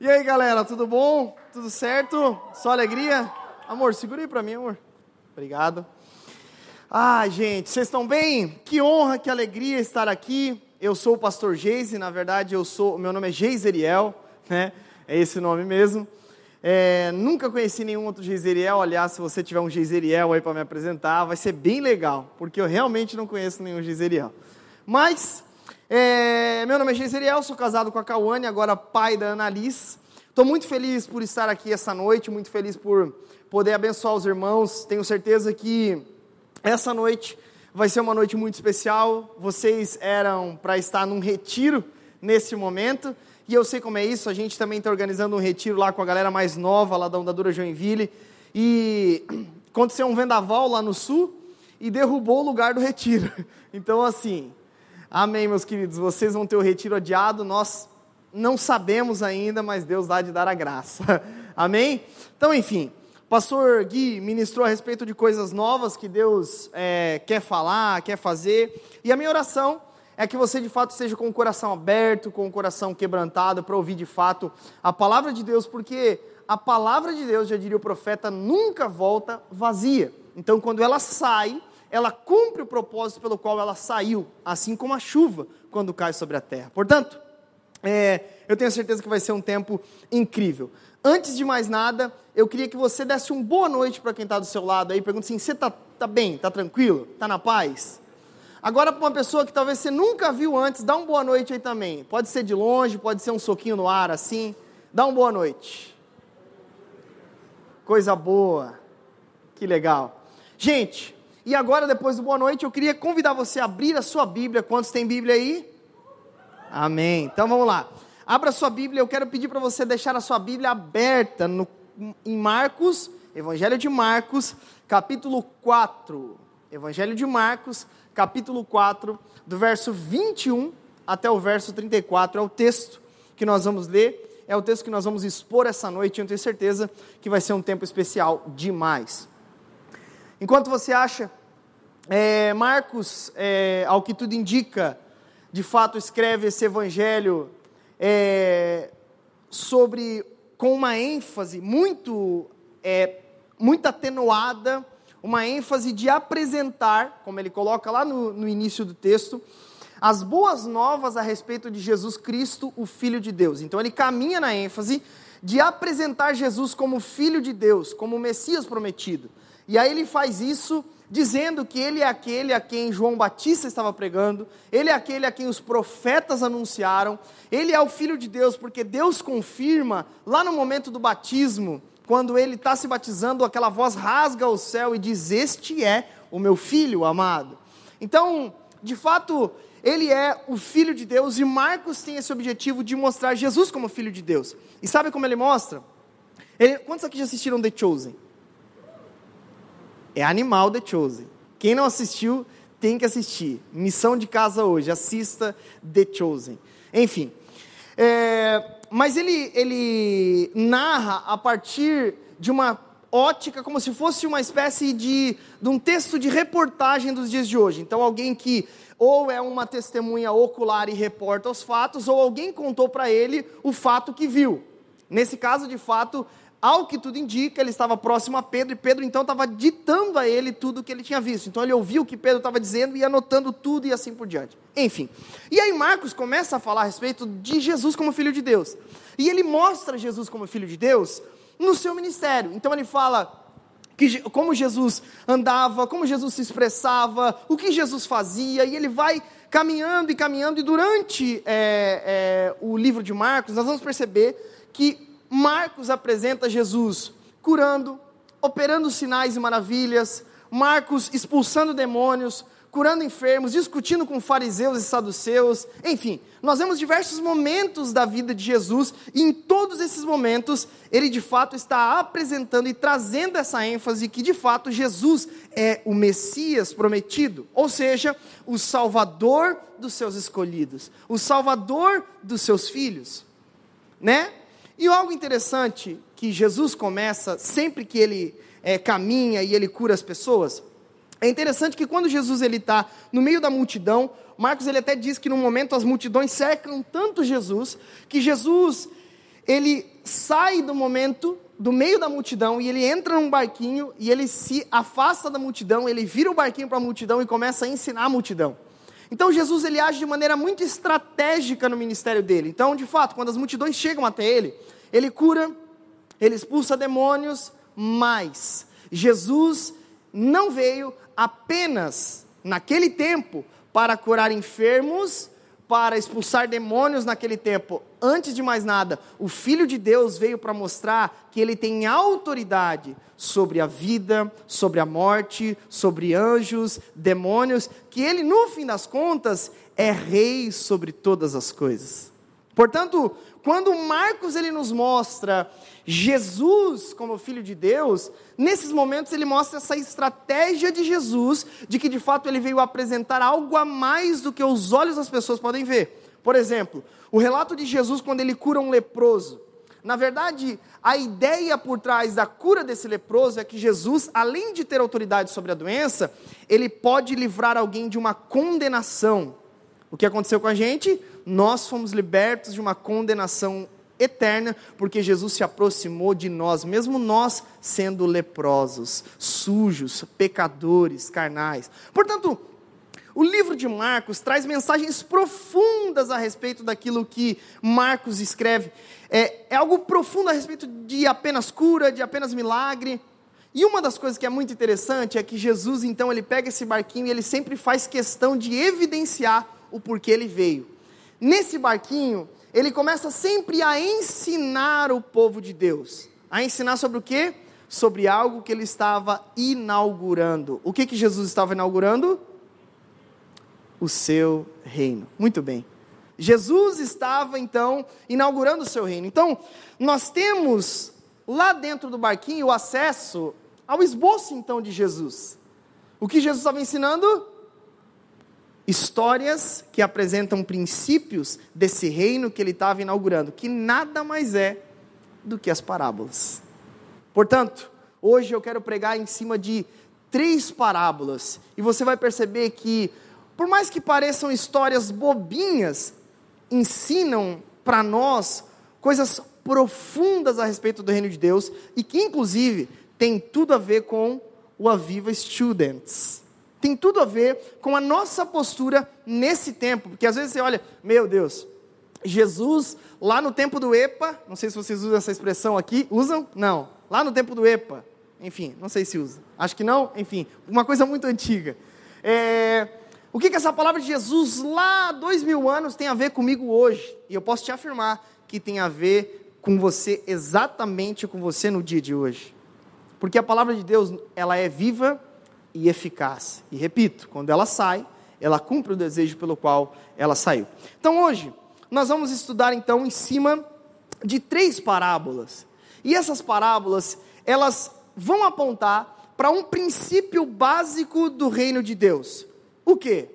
E aí, galera, tudo bom? Tudo certo? Só alegria? Amor, segura aí pra mim, amor. Obrigado. Ah, gente, vocês estão bem? Que honra, que alegria estar aqui. Eu sou o pastor Geise, na verdade, eu sou, meu nome é Geiseriel, né? É esse nome mesmo. É, nunca conheci nenhum outro Geiseriel. Aliás, se você tiver um Geiseriel aí para me apresentar, vai ser bem legal, porque eu realmente não conheço nenhum Geiseriel. Mas é, meu nome é Geiseriel, sou casado com a Cauane, agora pai da Annalise. Estou muito feliz por estar aqui essa noite, muito feliz por poder abençoar os irmãos. Tenho certeza que essa noite vai ser uma noite muito especial. Vocês eram para estar num retiro nesse momento. E eu sei como é isso, a gente também está organizando um retiro lá com a galera mais nova, lá da Ondadura Joinville. E aconteceu um vendaval lá no sul e derrubou o lugar do retiro. Então, assim, Amém, meus queridos. Vocês vão ter o retiro adiado. Nós não sabemos ainda, mas Deus dá de dar a graça. Amém? Então, enfim, pastor Gui ministrou a respeito de coisas novas que Deus é, quer falar, quer fazer. E a minha oração é que você de fato esteja com o coração aberto, com o coração quebrantado, para ouvir de fato a palavra de Deus, porque a palavra de Deus, já diria o profeta, nunca volta vazia. Então, quando ela sai, ela cumpre o propósito pelo qual ela saiu, assim como a chuva quando cai sobre a terra. Portanto, é, eu tenho certeza que vai ser um tempo incrível. Antes de mais nada, eu queria que você desse uma boa noite para quem está do seu lado aí. Pergunta assim: você está tá bem? Está tranquilo? Está na paz? Agora, para uma pessoa que talvez você nunca viu antes, dá uma boa noite aí também. Pode ser de longe, pode ser um soquinho no ar assim. Dá uma boa noite. Coisa boa. Que legal. Gente, e agora, depois do boa noite, eu queria convidar você a abrir a sua Bíblia. Quantos tem Bíblia aí? Amém. Então vamos lá. Abra a sua Bíblia. Eu quero pedir para você deixar a sua Bíblia aberta no, em Marcos, Evangelho de Marcos, capítulo 4. Evangelho de Marcos, capítulo 4, do verso 21 até o verso 34. É o texto que nós vamos ler, é o texto que nós vamos expor essa noite. Eu tenho certeza que vai ser um tempo especial demais. Enquanto você acha, é, Marcos, é, ao que tudo indica, de fato escreve esse evangelho é, sobre com uma ênfase muito é, muito atenuada, uma ênfase de apresentar, como ele coloca lá no, no início do texto, as boas novas a respeito de Jesus Cristo, o Filho de Deus. Então ele caminha na ênfase de apresentar Jesus como Filho de Deus, como o Messias prometido. E aí ele faz isso dizendo que ele é aquele a quem João Batista estava pregando, ele é aquele a quem os profetas anunciaram, ele é o Filho de Deus, porque Deus confirma lá no momento do batismo, quando ele está se batizando, aquela voz rasga o céu e diz: Este é o meu filho amado. Então, de fato, ele é o Filho de Deus e Marcos tem esse objetivo de mostrar Jesus como Filho de Deus. E sabe como ele mostra? Ele, quantos aqui já assistiram The Chosen? É animal The Chosen. Quem não assistiu, tem que assistir. Missão de casa hoje, assista The Chosen. Enfim. É, mas ele, ele narra a partir de uma ótica, como se fosse uma espécie de, de um texto de reportagem dos dias de hoje. Então, alguém que ou é uma testemunha ocular e reporta os fatos, ou alguém contou para ele o fato que viu. Nesse caso, de fato, ao que tudo indica, ele estava próximo a Pedro, e Pedro então estava ditando a ele tudo o que ele tinha visto. Então ele ouviu o que Pedro estava dizendo e anotando tudo e assim por diante. Enfim. E aí Marcos começa a falar a respeito de Jesus como filho de Deus. E ele mostra Jesus como filho de Deus no seu ministério. Então ele fala que, como Jesus andava, como Jesus se expressava, o que Jesus fazia, e ele vai caminhando e caminhando, e durante é, é, o livro de Marcos, nós vamos perceber que Marcos apresenta Jesus curando, operando sinais e maravilhas, Marcos expulsando demônios, curando enfermos, discutindo com fariseus e saduceus, enfim, nós vemos diversos momentos da vida de Jesus e em todos esses momentos ele de fato está apresentando e trazendo essa ênfase que de fato Jesus é o Messias prometido, ou seja, o Salvador dos seus escolhidos, o Salvador dos seus filhos, né? E algo interessante que Jesus começa sempre que ele é, caminha e ele cura as pessoas, é interessante que quando Jesus ele está no meio da multidão, Marcos ele até diz que no momento as multidões cercam tanto Jesus que Jesus ele sai do momento, do meio da multidão, e ele entra num barquinho, e ele se afasta da multidão, ele vira o barquinho para a multidão e começa a ensinar a multidão. Então Jesus ele age de maneira muito estratégica no ministério dele. Então, de fato, quando as multidões chegam até ele, ele cura, ele expulsa demônios, mas Jesus não veio apenas naquele tempo para curar enfermos, para expulsar demônios naquele tempo. Antes de mais nada, o Filho de Deus veio para mostrar que ele tem autoridade sobre a vida, sobre a morte, sobre anjos, demônios, que ele, no fim das contas, é rei sobre todas as coisas. Portanto, quando Marcos ele nos mostra Jesus como filho de Deus, nesses momentos ele mostra essa estratégia de Jesus, de que de fato ele veio apresentar algo a mais do que os olhos das pessoas podem ver. Por exemplo, o relato de Jesus quando ele cura um leproso. Na verdade, a ideia por trás da cura desse leproso é que Jesus, além de ter autoridade sobre a doença, ele pode livrar alguém de uma condenação. O que aconteceu com a gente? Nós fomos libertos de uma condenação eterna, porque Jesus se aproximou de nós, mesmo nós sendo leprosos, sujos, pecadores, carnais. Portanto, o livro de Marcos traz mensagens profundas a respeito daquilo que Marcos escreve. É, é algo profundo a respeito de apenas cura, de apenas milagre. E uma das coisas que é muito interessante é que Jesus, então, ele pega esse barquinho e ele sempre faz questão de evidenciar o porquê ele veio. Nesse barquinho, ele começa sempre a ensinar o povo de Deus. A ensinar sobre o quê? Sobre algo que ele estava inaugurando. O que, que Jesus estava inaugurando? O seu reino. Muito bem. Jesus estava então inaugurando o seu reino. Então, nós temos lá dentro do barquinho o acesso ao esboço então de Jesus. O que Jesus estava ensinando? Histórias que apresentam princípios desse reino que ele estava inaugurando, que nada mais é do que as parábolas. Portanto, hoje eu quero pregar em cima de três parábolas, e você vai perceber que, por mais que pareçam histórias bobinhas, ensinam para nós coisas profundas a respeito do reino de Deus e que, inclusive, tem tudo a ver com o Aviva Students tem tudo a ver com a nossa postura nesse tempo, porque às vezes você olha, meu Deus, Jesus, lá no tempo do EPA, não sei se vocês usam essa expressão aqui, usam? Não, lá no tempo do EPA, enfim, não sei se usa, acho que não, enfim, uma coisa muito antiga. É, o que, que essa palavra de Jesus lá dois mil anos tem a ver comigo hoje? E eu posso te afirmar que tem a ver com você, exatamente com você no dia de hoje. Porque a palavra de Deus, ela é viva e eficaz. E repito, quando ela sai, ela cumpre o desejo pelo qual ela saiu. Então hoje, nós vamos estudar então em cima de três parábolas. E essas parábolas, elas vão apontar para um princípio básico do reino de Deus. O que?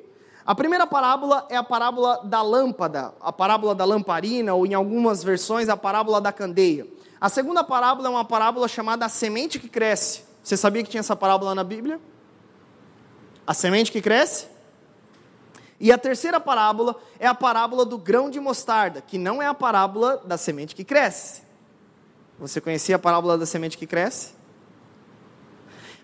A primeira parábola é a parábola da lâmpada, a parábola da lamparina, ou em algumas versões, a parábola da candeia. A segunda parábola é uma parábola chamada a semente que cresce. Você sabia que tinha essa parábola na Bíblia? A semente que cresce. E a terceira parábola é a parábola do grão de mostarda, que não é a parábola da semente que cresce. Você conhecia a parábola da semente que cresce?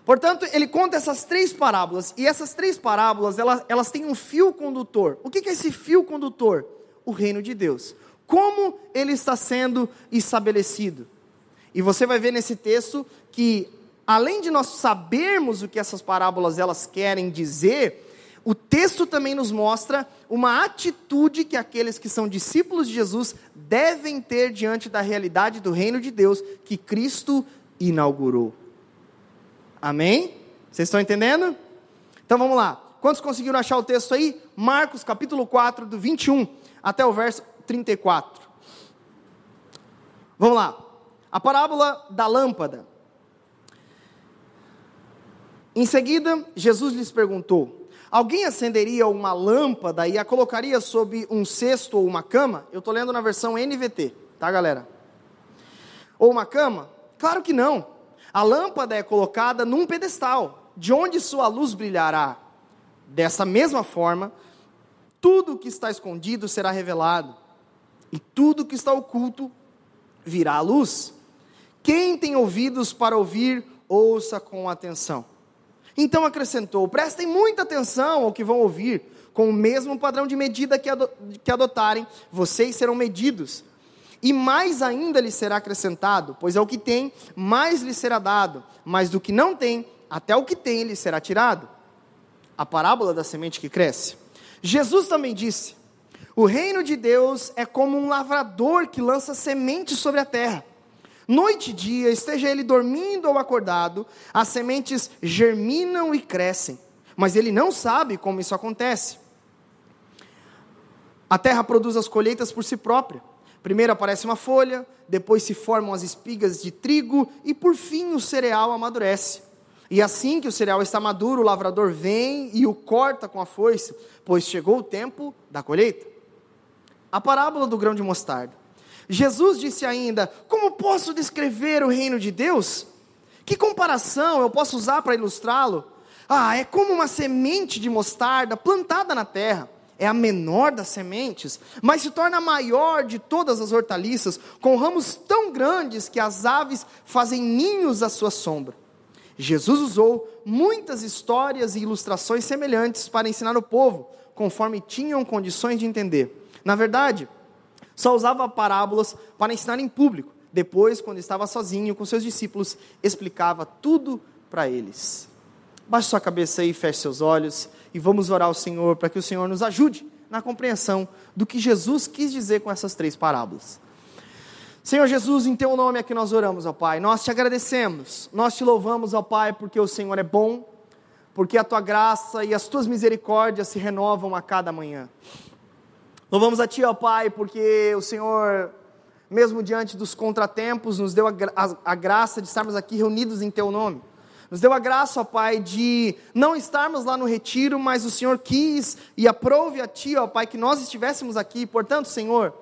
Portanto, ele conta essas três parábolas, e essas três parábolas, elas, elas têm um fio condutor. O que é esse fio condutor? O reino de Deus. Como ele está sendo estabelecido? E você vai ver nesse texto que além de nós sabermos o que essas parábolas elas querem dizer, o texto também nos mostra uma atitude que aqueles que são discípulos de Jesus devem ter diante da realidade do reino de Deus que Cristo inaugurou. Amém? Vocês estão entendendo? Então vamos lá. Quantos conseguiram achar o texto aí? Marcos capítulo 4, do 21 até o verso 34. Vamos lá. A parábola da lâmpada. Em seguida, Jesus lhes perguntou: Alguém acenderia uma lâmpada e a colocaria sob um cesto ou uma cama? Eu estou lendo na versão NVT, tá, galera? Ou uma cama? Claro que não. A lâmpada é colocada num pedestal, de onde sua luz brilhará. Dessa mesma forma, tudo que está escondido será revelado, e tudo que está oculto virá a luz. Quem tem ouvidos para ouvir, ouça com atenção. Então acrescentou: prestem muita atenção ao que vão ouvir, com o mesmo padrão de medida que, adotarem, vocês serão medidos. E mais ainda lhes será acrescentado, pois ao que tem, mais lhe será dado, mas do que não tem, até o que tem lhe será tirado. A parábola da semente que cresce. Jesus também disse: O reino de Deus é como um lavrador que lança sementes sobre a terra. Noite e dia, esteja ele dormindo ou acordado, as sementes germinam e crescem, mas ele não sabe como isso acontece. A terra produz as colheitas por si própria. Primeiro aparece uma folha, depois se formam as espigas de trigo e por fim o cereal amadurece. E assim que o cereal está maduro, o lavrador vem e o corta com a foice, pois chegou o tempo da colheita. A parábola do grão de mostarda. Jesus disse ainda: Como posso descrever o reino de Deus? Que comparação eu posso usar para ilustrá-lo? Ah, é como uma semente de mostarda plantada na terra. É a menor das sementes, mas se torna a maior de todas as hortaliças, com ramos tão grandes que as aves fazem ninhos à sua sombra. Jesus usou muitas histórias e ilustrações semelhantes para ensinar o povo, conforme tinham condições de entender. Na verdade, só usava parábolas para ensinar em público. Depois, quando estava sozinho com seus discípulos, explicava tudo para eles. Baixe sua cabeça aí, feche seus olhos e vamos orar ao Senhor para que o Senhor nos ajude na compreensão do que Jesus quis dizer com essas três parábolas. Senhor Jesus, em teu nome é que nós oramos, ó Pai. Nós te agradecemos, nós te louvamos, ó Pai, porque o Senhor é bom, porque a tua graça e as tuas misericórdias se renovam a cada manhã. Louvamos a Ti, ó Pai, porque o Senhor, mesmo diante dos contratempos, nos deu a, a, a graça de estarmos aqui reunidos em Teu nome. Nos deu a graça, ó Pai, de não estarmos lá no retiro, mas o Senhor quis e aprove a Ti, ó Pai, que nós estivéssemos aqui. Portanto, Senhor,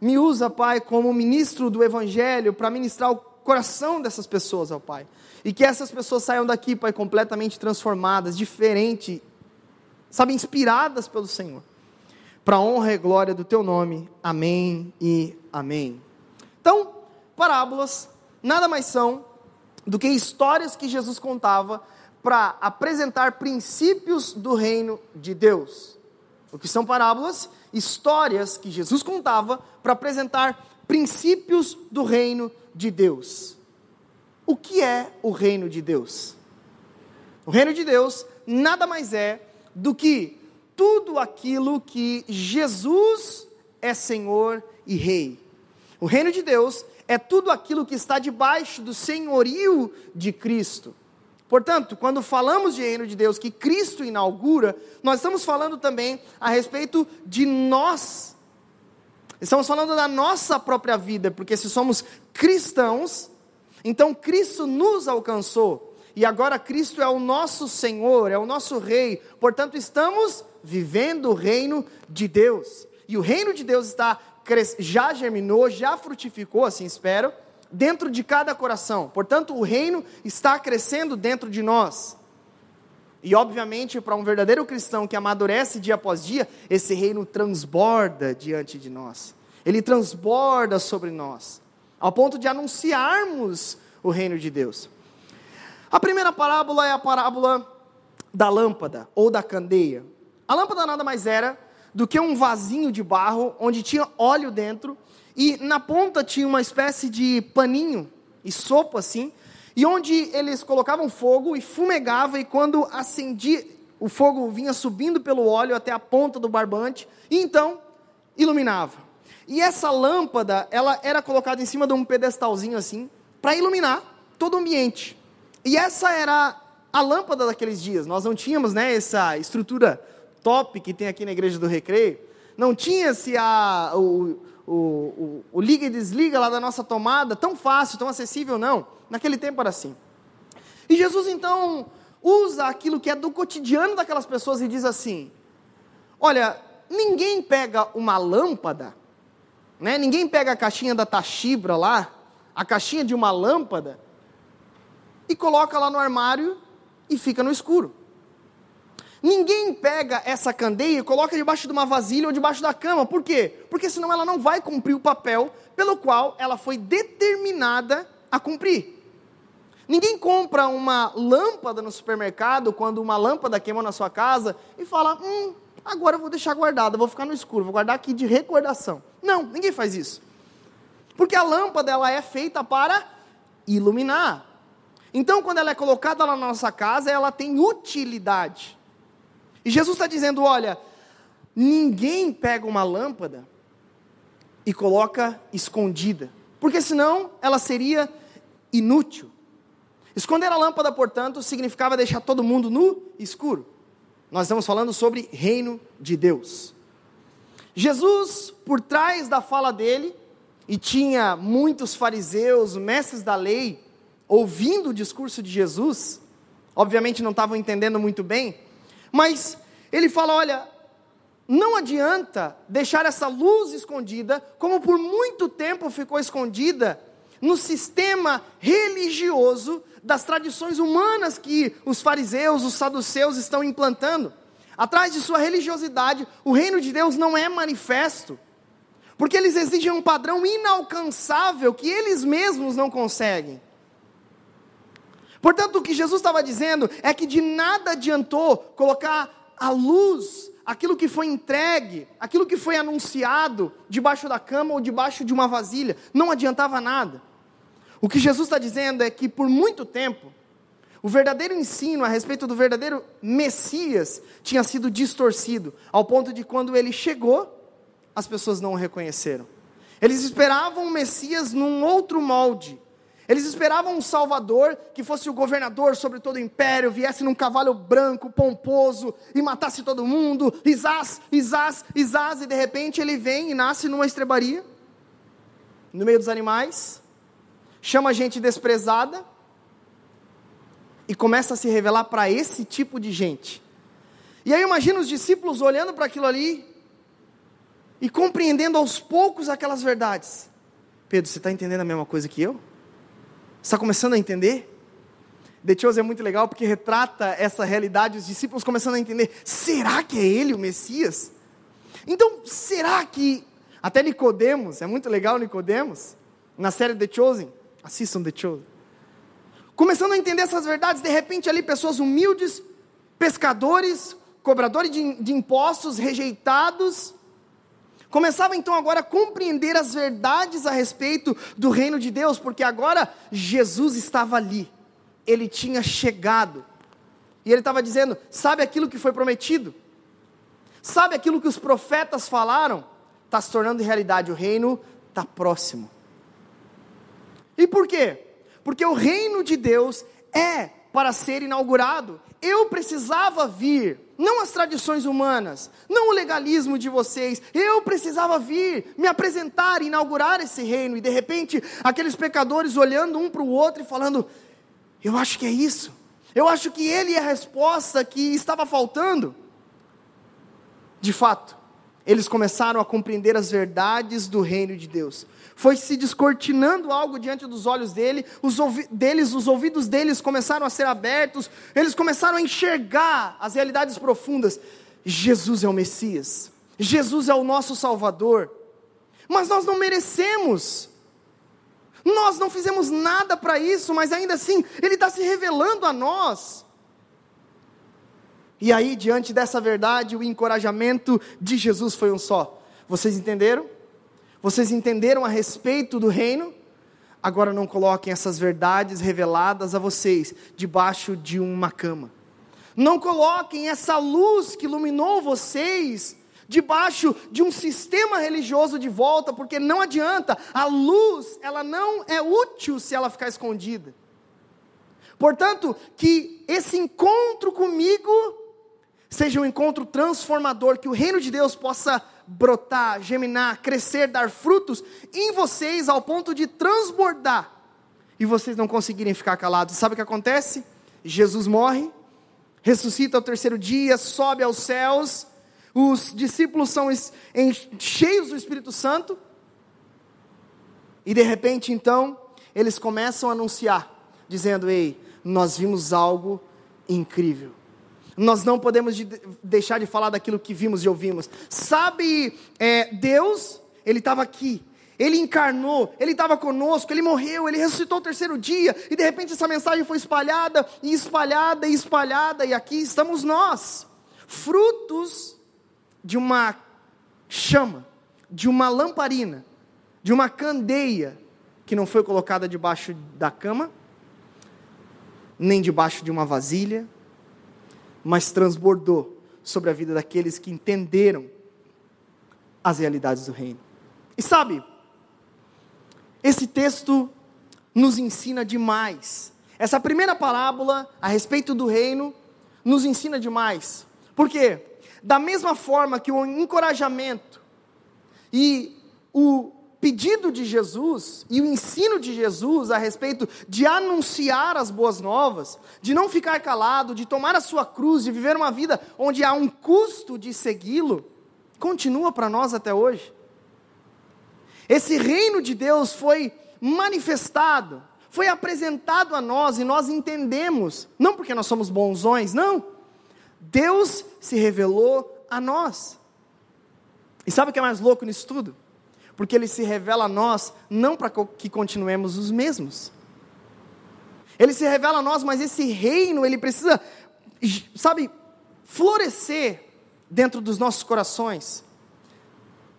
me usa, Pai, como ministro do Evangelho para ministrar o coração dessas pessoas, ó Pai. E que essas pessoas saiam daqui, Pai, completamente transformadas, diferentes, sabe, inspiradas pelo Senhor. Para a honra e glória do Teu nome. Amém e amém. Então, parábolas nada mais são do que histórias que Jesus contava para apresentar princípios do reino de Deus. O que são parábolas? histórias que Jesus contava para apresentar princípios do reino de Deus. O que é o reino de Deus? O reino de Deus nada mais é do que tudo aquilo que Jesus é Senhor e Rei. O reino de Deus é tudo aquilo que está debaixo do senhorio de Cristo. Portanto, quando falamos de reino de Deus que Cristo inaugura, nós estamos falando também a respeito de nós. Estamos falando da nossa própria vida, porque se somos cristãos, então Cristo nos alcançou. E agora Cristo é o nosso Senhor, é o nosso Rei. Portanto, estamos vivendo o reino de Deus. E o reino de Deus está já germinou, já frutificou, assim espero dentro de cada coração. Portanto, o reino está crescendo dentro de nós. E, obviamente, para um verdadeiro cristão que amadurece dia após dia, esse reino transborda diante de nós. Ele transborda sobre nós, ao ponto de anunciarmos o reino de Deus. A primeira parábola é a parábola da lâmpada ou da candeia. A lâmpada nada mais era do que um vasinho de barro onde tinha óleo dentro e na ponta tinha uma espécie de paninho e sopa assim, e onde eles colocavam fogo e fumegava, e quando acendia, o fogo vinha subindo pelo óleo até a ponta do barbante, e então iluminava. E essa lâmpada, ela era colocada em cima de um pedestalzinho assim, para iluminar todo o ambiente. E essa era a lâmpada daqueles dias. Nós não tínhamos, né, essa estrutura top que tem aqui na igreja do Recreio. Não tinha-se a o, o, o, o liga e desliga lá da nossa tomada, tão fácil, tão acessível, não. Naquele tempo era assim. E Jesus então usa aquilo que é do cotidiano daquelas pessoas e diz assim: Olha, ninguém pega uma lâmpada, né? ninguém pega a caixinha da Tachibra lá, a caixinha de uma lâmpada, e coloca lá no armário e fica no escuro. Ninguém pega essa candeia e coloca debaixo de uma vasilha ou debaixo da cama. Por quê? Porque senão ela não vai cumprir o papel pelo qual ela foi determinada a cumprir. Ninguém compra uma lâmpada no supermercado quando uma lâmpada queima na sua casa e fala: Hum, agora eu vou deixar guardada, vou ficar no escuro, vou guardar aqui de recordação. Não, ninguém faz isso. Porque a lâmpada ela é feita para iluminar. Então, quando ela é colocada lá na nossa casa, ela tem utilidade. E Jesus está dizendo: olha, ninguém pega uma lâmpada e coloca escondida, porque senão ela seria inútil. Esconder a lâmpada, portanto, significava deixar todo mundo no escuro. Nós estamos falando sobre reino de Deus. Jesus, por trás da fala dele, e tinha muitos fariseus, mestres da lei, ouvindo o discurso de Jesus, obviamente não estavam entendendo muito bem, mas ele fala: olha, não adianta deixar essa luz escondida, como por muito tempo ficou escondida no sistema religioso das tradições humanas que os fariseus, os saduceus estão implantando. Atrás de sua religiosidade, o reino de Deus não é manifesto, porque eles exigem um padrão inalcançável que eles mesmos não conseguem. Portanto, o que Jesus estava dizendo é que de nada adiantou colocar a luz aquilo que foi entregue, aquilo que foi anunciado debaixo da cama ou debaixo de uma vasilha, não adiantava nada. O que Jesus está dizendo é que por muito tempo, o verdadeiro ensino a respeito do verdadeiro Messias tinha sido distorcido, ao ponto de quando ele chegou, as pessoas não o reconheceram. Eles esperavam o Messias num outro molde, eles esperavam um Salvador que fosse o governador sobre todo o império, viesse num cavalo branco, pomposo, e matasse todo mundo, Isás, Isás, Isás, e de repente ele vem e nasce numa estrebaria, no meio dos animais, chama a gente desprezada, e começa a se revelar para esse tipo de gente. E aí imagina os discípulos olhando para aquilo ali, e compreendendo aos poucos aquelas verdades. Pedro, você está entendendo a mesma coisa que eu? Está começando a entender? The Chose é muito legal porque retrata essa realidade, os discípulos começando a entender: será que é ele o Messias? Então, será que até Nicodemos, é muito legal Nicodemos, na série The Chosen, assistam The Chosen. Começando a entender essas verdades, de repente ali pessoas humildes, pescadores, cobradores de, de impostos, rejeitados, Começava então agora a compreender as verdades a respeito do reino de Deus, porque agora Jesus estava ali, ele tinha chegado, e ele estava dizendo: sabe aquilo que foi prometido? Sabe aquilo que os profetas falaram? Está se tornando realidade, o reino está próximo. E por quê? Porque o reino de Deus é para ser inaugurado. Eu precisava vir, não as tradições humanas, não o legalismo de vocês. Eu precisava vir, me apresentar, inaugurar esse reino. E de repente, aqueles pecadores olhando um para o outro e falando: Eu acho que é isso. Eu acho que ele é a resposta que estava faltando. De fato, eles começaram a compreender as verdades do reino de Deus. Foi se descortinando algo diante dos olhos dele, os deles, os ouvidos deles começaram a ser abertos, eles começaram a enxergar as realidades profundas. Jesus é o Messias, Jesus é o nosso Salvador, mas nós não merecemos, nós não fizemos nada para isso, mas ainda assim, Ele está se revelando a nós. E aí, diante dessa verdade, o encorajamento de Jesus foi um só. Vocês entenderam? Vocês entenderam a respeito do reino? Agora não coloquem essas verdades reveladas a vocês debaixo de uma cama. Não coloquem essa luz que iluminou vocês debaixo de um sistema religioso de volta, porque não adianta. A luz, ela não é útil se ela ficar escondida. Portanto, que esse encontro comigo seja um encontro transformador, que o reino de Deus possa brotar, geminar, crescer, dar frutos em vocês ao ponto de transbordar e vocês não conseguirem ficar calados. Sabe o que acontece? Jesus morre, ressuscita ao terceiro dia, sobe aos céus, os discípulos são cheios do Espírito Santo, e de repente então, eles começam a anunciar, dizendo: Ei, nós vimos algo incrível. Nós não podemos de deixar de falar daquilo que vimos e ouvimos. Sabe, é, Deus, Ele estava aqui, Ele encarnou, Ele estava conosco, Ele morreu, Ele ressuscitou o terceiro dia, e de repente essa mensagem foi espalhada, e espalhada, e espalhada, e aqui estamos nós, frutos de uma chama, de uma lamparina, de uma candeia, que não foi colocada debaixo da cama, nem debaixo de uma vasilha, mas transbordou sobre a vida daqueles que entenderam as realidades do reino. E sabe, esse texto nos ensina demais. Essa primeira parábola a respeito do reino nos ensina demais. Por quê? Da mesma forma que o encorajamento e o pedido de Jesus e o ensino de Jesus a respeito de anunciar as boas novas, de não ficar calado, de tomar a sua cruz, de viver uma vida onde há um custo de segui-lo, continua para nós até hoje. Esse reino de Deus foi manifestado, foi apresentado a nós e nós entendemos, não porque nós somos bonzões, não. Deus se revelou a nós. E sabe o que é mais louco nisso tudo? Porque ele se revela a nós não para que continuemos os mesmos. Ele se revela a nós, mas esse reino, ele precisa, sabe, florescer dentro dos nossos corações.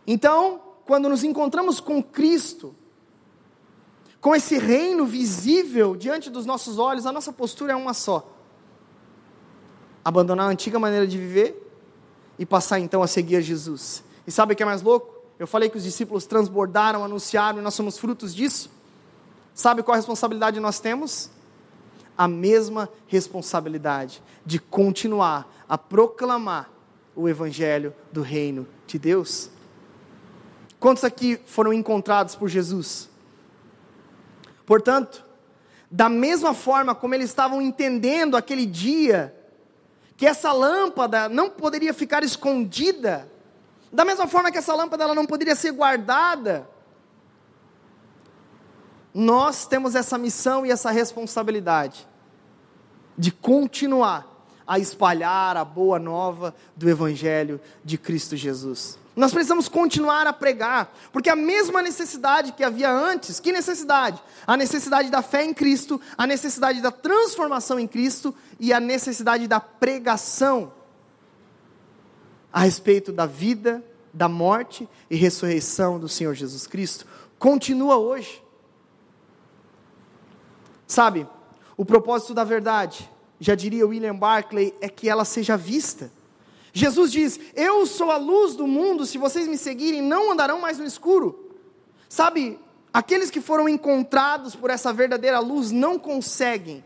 Então, quando nos encontramos com Cristo, com esse reino visível diante dos nossos olhos, a nossa postura é uma só: abandonar a antiga maneira de viver e passar então a seguir a Jesus. E sabe o que é mais louco? Eu falei que os discípulos transbordaram, anunciaram, e nós somos frutos disso. Sabe qual responsabilidade nós temos? A mesma responsabilidade de continuar a proclamar o evangelho do reino de Deus. Quantos aqui foram encontrados por Jesus? Portanto, da mesma forma como eles estavam entendendo aquele dia, que essa lâmpada não poderia ficar escondida, da mesma forma que essa lâmpada ela não poderia ser guardada, nós temos essa missão e essa responsabilidade de continuar a espalhar a boa nova do Evangelho de Cristo Jesus. Nós precisamos continuar a pregar, porque a mesma necessidade que havia antes, que necessidade? A necessidade da fé em Cristo, a necessidade da transformação em Cristo e a necessidade da pregação a respeito da vida, da morte e ressurreição do Senhor Jesus Cristo continua hoje. Sabe, o propósito da verdade, já diria William Barclay, é que ela seja vista. Jesus diz: Eu sou a luz do mundo, se vocês me seguirem, não andarão mais no escuro. Sabe, aqueles que foram encontrados por essa verdadeira luz não conseguem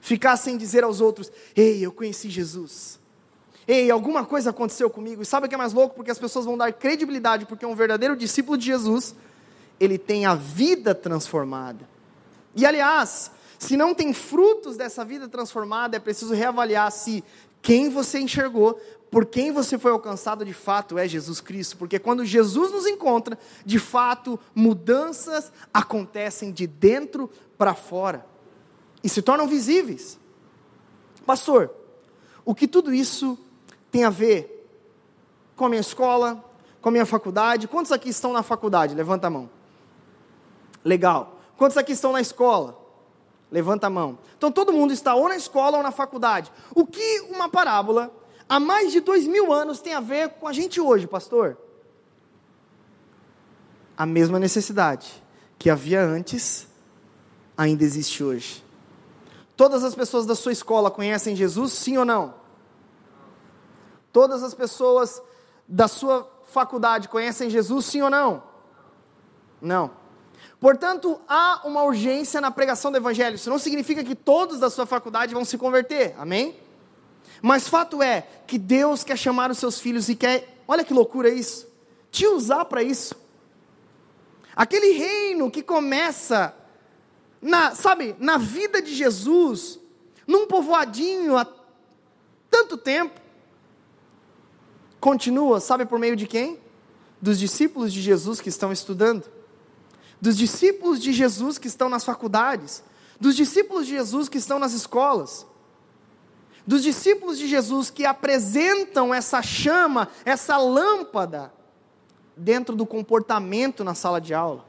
ficar sem dizer aos outros: Ei, eu conheci Jesus. Ei, alguma coisa aconteceu comigo. E sabe o que é mais louco? Porque as pessoas vão dar credibilidade, porque um verdadeiro discípulo de Jesus, ele tem a vida transformada. E aliás, se não tem frutos dessa vida transformada, é preciso reavaliar se quem você enxergou, por quem você foi alcançado de fato é Jesus Cristo. Porque quando Jesus nos encontra, de fato, mudanças acontecem de dentro para fora e se tornam visíveis. Pastor, o que tudo isso tem a ver com a minha escola, com a minha faculdade. Quantos aqui estão na faculdade? Levanta a mão. Legal. Quantos aqui estão na escola? Levanta a mão. Então todo mundo está ou na escola ou na faculdade. O que uma parábola há mais de dois mil anos tem a ver com a gente hoje, pastor? A mesma necessidade que havia antes ainda existe hoje. Todas as pessoas da sua escola conhecem Jesus, sim ou não? Todas as pessoas da sua faculdade conhecem Jesus, sim ou não? Não. Portanto, há uma urgência na pregação do Evangelho. Isso não significa que todos da sua faculdade vão se converter, amém? Mas fato é que Deus quer chamar os seus filhos e quer, olha que loucura isso, te usar para isso. Aquele reino que começa na, sabe, na vida de Jesus, num povoadinho há tanto tempo, continua, sabe por meio de quem? Dos discípulos de Jesus que estão estudando, dos discípulos de Jesus que estão nas faculdades, dos discípulos de Jesus que estão nas escolas, dos discípulos de Jesus que apresentam essa chama, essa lâmpada, dentro do comportamento na sala de aula.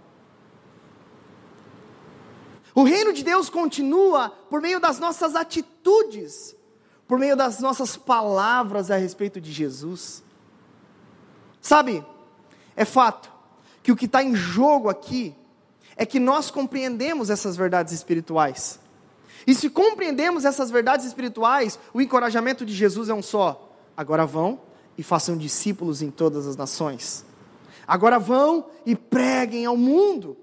O reino de Deus continua por meio das nossas atitudes, por meio das nossas palavras a respeito de Jesus. Sabe, é fato que o que está em jogo aqui é que nós compreendemos essas verdades espirituais. E se compreendemos essas verdades espirituais, o encorajamento de Jesus é um só: agora vão e façam discípulos em todas as nações. Agora vão e preguem ao mundo.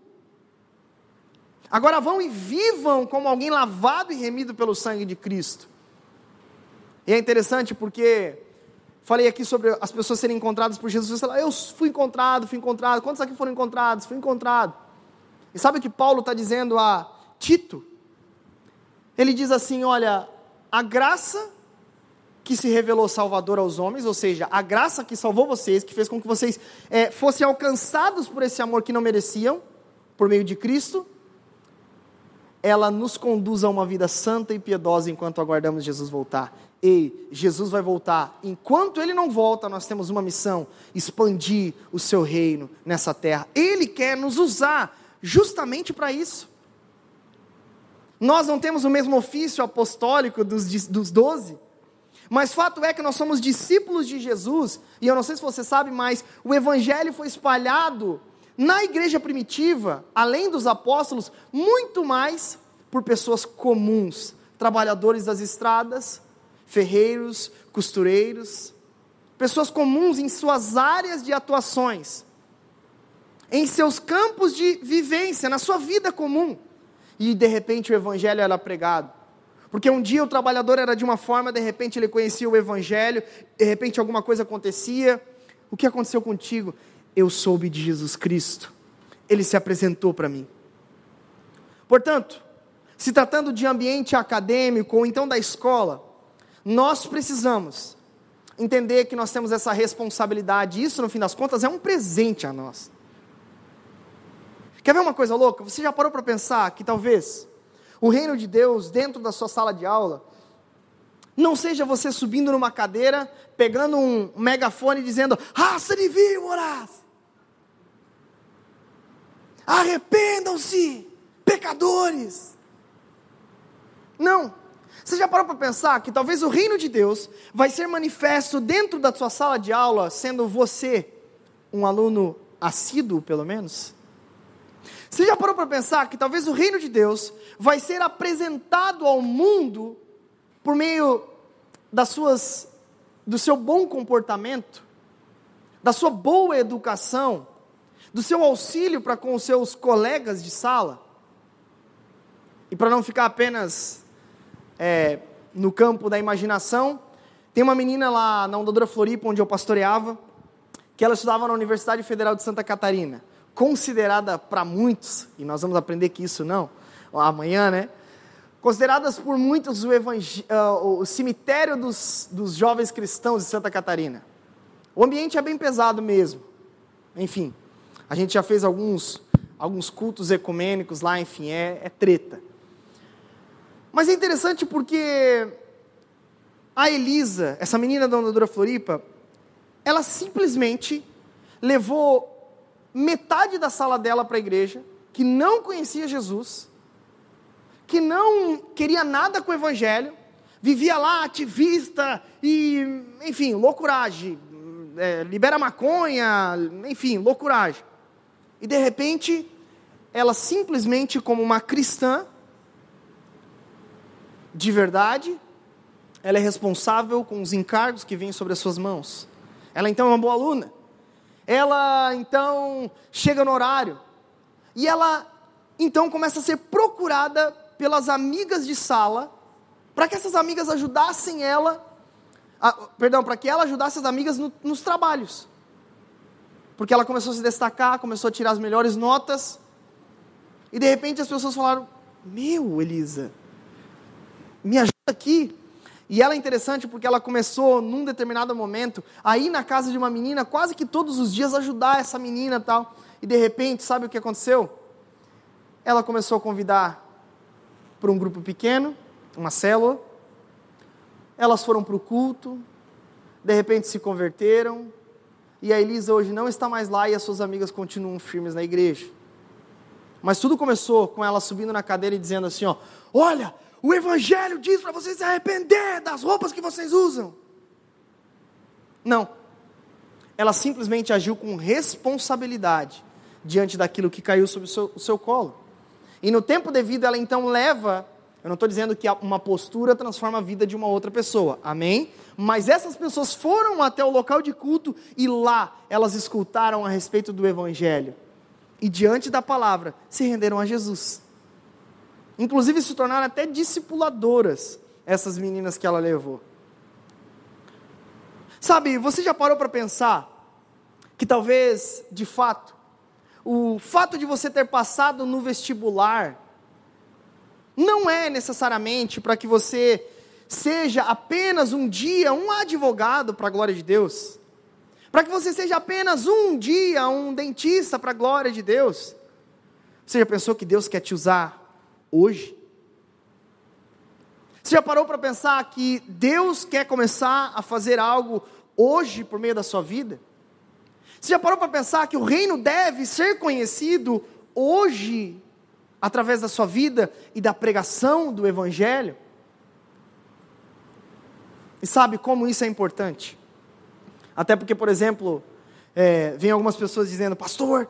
Agora vão e vivam como alguém lavado e remido pelo sangue de Cristo. E é interessante porque falei aqui sobre as pessoas serem encontradas por Jesus. Você fala, eu fui encontrado, fui encontrado. Quantos aqui foram encontrados? Fui encontrado. E sabe o que Paulo está dizendo a Tito? Ele diz assim: olha, a graça que se revelou salvador aos homens, ou seja, a graça que salvou vocês, que fez com que vocês é, fossem alcançados por esse amor que não mereciam, por meio de Cristo, ela nos conduz a uma vida santa e piedosa enquanto aguardamos Jesus voltar. Ei, Jesus vai voltar. Enquanto ele não volta, nós temos uma missão: expandir o seu reino nessa terra. Ele quer nos usar justamente para isso. Nós não temos o mesmo ofício apostólico dos, dos doze, mas fato é que nós somos discípulos de Jesus, e eu não sei se você sabe, mas o Evangelho foi espalhado na igreja primitiva, além dos apóstolos, muito mais por pessoas comuns, trabalhadores das estradas, ferreiros, costureiros, pessoas comuns em suas áreas de atuações, em seus campos de vivência, na sua vida comum e de repente o evangelho era pregado. Porque um dia o trabalhador era de uma forma, de repente ele conhecia o evangelho, de repente alguma coisa acontecia. O que aconteceu contigo? Eu soube de Jesus Cristo. Ele se apresentou para mim. Portanto, se tratando de ambiente acadêmico ou então da escola, nós precisamos entender que nós temos essa responsabilidade. Isso, no fim das contas, é um presente a nós. Quer ver uma coisa louca? Você já parou para pensar que talvez o reino de Deus dentro da sua sala de aula não seja você subindo numa cadeira, pegando um megafone e dizendo: raça de víboras! Arrependam-se, pecadores! Não. Você já parou para pensar que talvez o reino de Deus vai ser manifesto dentro da sua sala de aula, sendo você um aluno assíduo, pelo menos? Você já parou para pensar que talvez o reino de Deus vai ser apresentado ao mundo por meio das suas do seu bom comportamento, da sua boa educação, do seu auxílio para com os seus colegas de sala? E para não ficar apenas é, no campo da imaginação, tem uma menina lá na Ondadora Floripa, onde eu pastoreava, que ela estudava na Universidade Federal de Santa Catarina considerada para muitos, e nós vamos aprender que isso não, amanhã, né? Consideradas por muitos o, uh, o cemitério dos, dos jovens cristãos de Santa Catarina. O ambiente é bem pesado mesmo. Enfim, a gente já fez alguns, alguns cultos ecumênicos lá, enfim, é, é treta. Mas é interessante porque a Elisa, essa menina da Ondadora Floripa, ela simplesmente levou metade da sala dela para a igreja, que não conhecia Jesus, que não queria nada com o evangelho, vivia lá ativista e, enfim, loucuragem, é, libera maconha, enfim, loucuragem. E de repente, ela simplesmente, como uma cristã, de verdade, ela é responsável com os encargos que vêm sobre as suas mãos. Ela então é uma boa aluna. Ela então chega no horário e ela então começa a ser procurada pelas amigas de sala para que essas amigas ajudassem ela, a, perdão, para que ela ajudasse as amigas no, nos trabalhos. Porque ela começou a se destacar, começou a tirar as melhores notas. E de repente as pessoas falaram: Meu, Elisa, me ajuda aqui. E ela é interessante porque ela começou, num determinado momento, a ir na casa de uma menina quase que todos os dias ajudar essa menina tal. E de repente, sabe o que aconteceu? Ela começou a convidar para um grupo pequeno, uma célula, elas foram para o culto, de repente se converteram, e a Elisa hoje não está mais lá e as suas amigas continuam firmes na igreja. Mas tudo começou com ela subindo na cadeira e dizendo assim: ó, olha, o Evangelho diz para vocês se arrepender das roupas que vocês usam. Não. Ela simplesmente agiu com responsabilidade diante daquilo que caiu sobre o seu, o seu colo. E no tempo devido, ela então leva. Eu não estou dizendo que uma postura transforma a vida de uma outra pessoa, amém? Mas essas pessoas foram até o local de culto e lá elas escutaram a respeito do Evangelho. E diante da palavra, se renderam a Jesus. Inclusive se tornaram até discipuladoras, essas meninas que ela levou. Sabe, você já parou para pensar que talvez, de fato, o fato de você ter passado no vestibular não é necessariamente para que você seja apenas um dia um advogado para a glória de Deus, para que você seja apenas um dia um dentista para a glória de Deus. Você já pensou que Deus quer te usar hoje? Você já parou para pensar que Deus quer começar a fazer algo hoje por meio da sua vida? Você já parou para pensar que o reino deve ser conhecido hoje, através da sua vida e da pregação do Evangelho? E sabe como isso é importante? Até porque, por exemplo, é, vem algumas pessoas dizendo, pastor,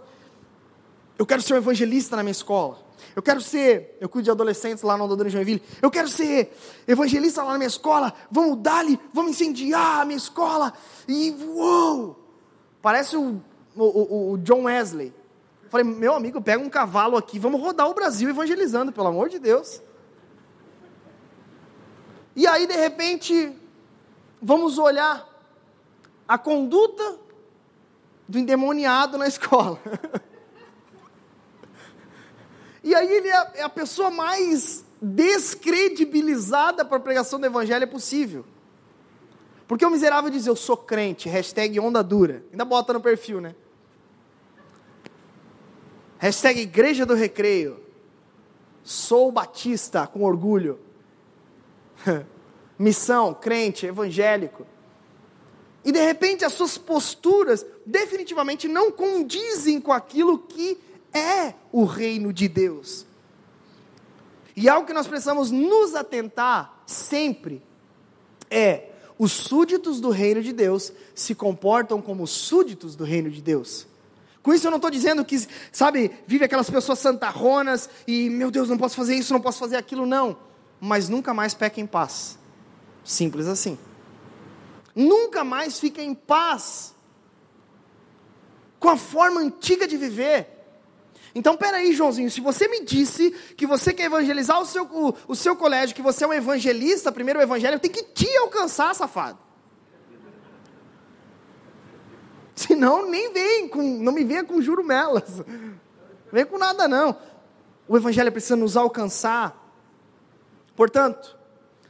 eu quero ser um evangelista na minha escola. Eu quero ser, eu cuido de adolescentes lá no Andador Joinville. Eu quero ser evangelista lá na minha escola. Vamos dar-lhe, vamos incendiar a minha escola. E uou! Parece o, o, o John Wesley. falei, meu amigo, pega um cavalo aqui, vamos rodar o Brasil evangelizando, pelo amor de Deus. E aí, de repente, vamos olhar a conduta do endemoniado na escola. E aí ele é, é a pessoa mais descredibilizada para a pregação do evangelho possível. Porque o miserável diz, eu sou crente, hashtag onda dura. Ainda bota no perfil, né? Hashtag igreja do recreio. Sou batista com orgulho. Missão, crente, evangélico. E de repente as suas posturas definitivamente não condizem com aquilo que é o reino de Deus. E algo que nós precisamos nos atentar sempre é os súditos do reino de Deus se comportam como súditos do reino de Deus. Com isso eu não estou dizendo que, sabe, vive aquelas pessoas santarronas e, meu Deus, não posso fazer isso, não posso fazer aquilo, não. Mas nunca mais peca em paz. Simples assim. Nunca mais fica em paz com a forma antiga de viver. Então, peraí, Joãozinho, se você me disse que você quer evangelizar o seu, o, o seu colégio, que você é um evangelista, primeiro o evangelho tem que te alcançar, safado. Senão, nem vem com, não me venha com jurumelas. Não vem com nada, não. O evangelho precisa nos alcançar. Portanto,